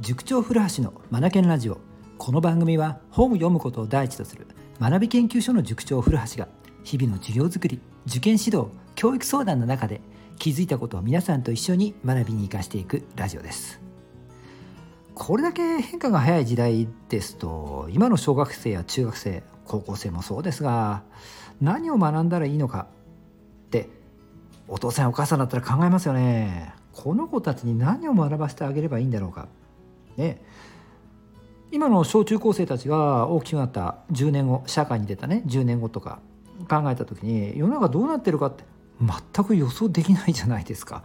塾長古橋のマナケンラジオ。この番組は本を読むことを第一とする学び研究所の塾長古橋が日々の授業づくり受験指導教育相談の中で気づいたことを皆さんと一緒に学びに生かしていくラジオです。これだけ変化が早い時代ですと今の小学生や中学生高校生もそうですが何を学んだらいいのかってお父さんお母さんだったら考えますよね。この子たちに何を学ばせてあげればいいんだろうか。ね。今の小中高生たちが大きくなった10年後社会に出たね10年後とか考えた時に世の中どうなってるかって全く予想できないじゃないですか。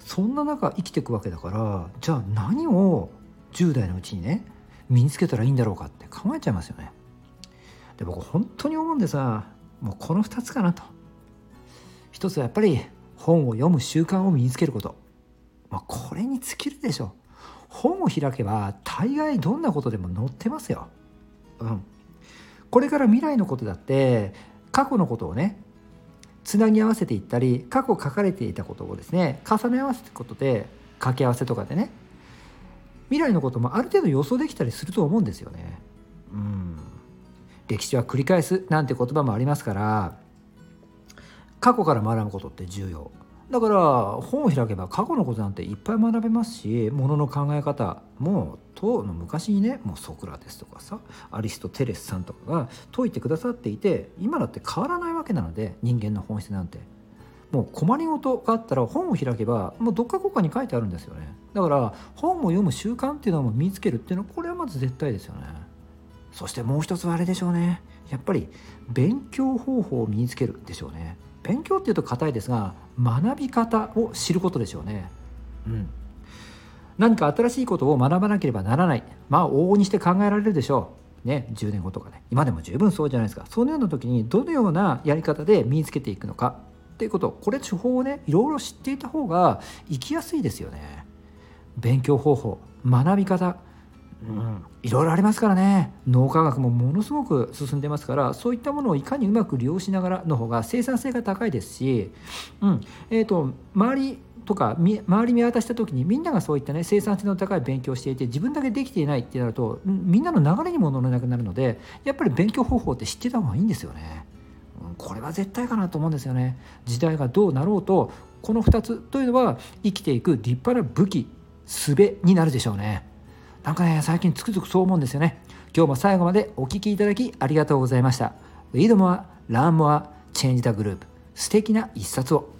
そんな中生きていくわけだからじゃあ何を10代のうちにね身につけたらいいんだろうかって考えちゃいますよね。で僕本当に思うんでさもうこの2つかなと。一つはやっぱり本を読む習慣を身につけること、まあ、これに尽きるでしょ本を開けば大概どんなことでも載ってますよ。うん。これから未来のことだって過去のことをねつなぎ合わせていったり過去書かれていたことをですね重ね合わせていくことで掛け合わせとかでね未来のこともある程度予想できたりすると思うんですよね。うん。歴史は繰り返すなんて言葉もありますから過去から学ぶことって重要。だから本を開けば過去のことなんていっぱい学べますしものの考え方も当の昔にねもうソクラテスとかさアリストテレスさんとかが説いてくださっていて今だって変わらないわけなので人間の本質なんて。もう困りごとがあったら本を開けばもうどっかこっかに書いてあるんですよね。だから本を読む習慣っていうのも身につけるっていうのはこれはまず絶対ですよね。そしてもう一つはあれでしょうね。やっぱり勉強方法を身につけるでしょうね。勉強っていうと硬いですが学び方を知ることでしょうね。うん、何か新しいことを学ばなければならない。まあ往々にして考えられるでしょう。ね、10年後とかね。今でも十分そうじゃないですか。そのような時にどのようなやり方で身につけていくのか。っていうこと。これ手法をねいろいろ知っていた方が生きやすいですよね。勉強方法学び方。うん、いろいろありますからね脳科学もものすごく進んでますからそういったものをいかにうまく利用しながらの方が生産性が高いですし、うんえーと、周りとか周り見渡した時にみんながそういったね生産性の高い勉強をしていて自分だけできていないってなるとみんなの流れにも乗れなくなるのでやっぱり勉強方法って知ってた方がいいんですよね。これは絶対かなと思うんですよね。時代がどうなろうとこの2つというのは生きていく立派な武器術になるでしょうね。なんかね、最近つくづくそう思うんですよね。今日も最後までお聴きいただきありがとうございました。Read more, learn more, change the group. 素敵な一冊を。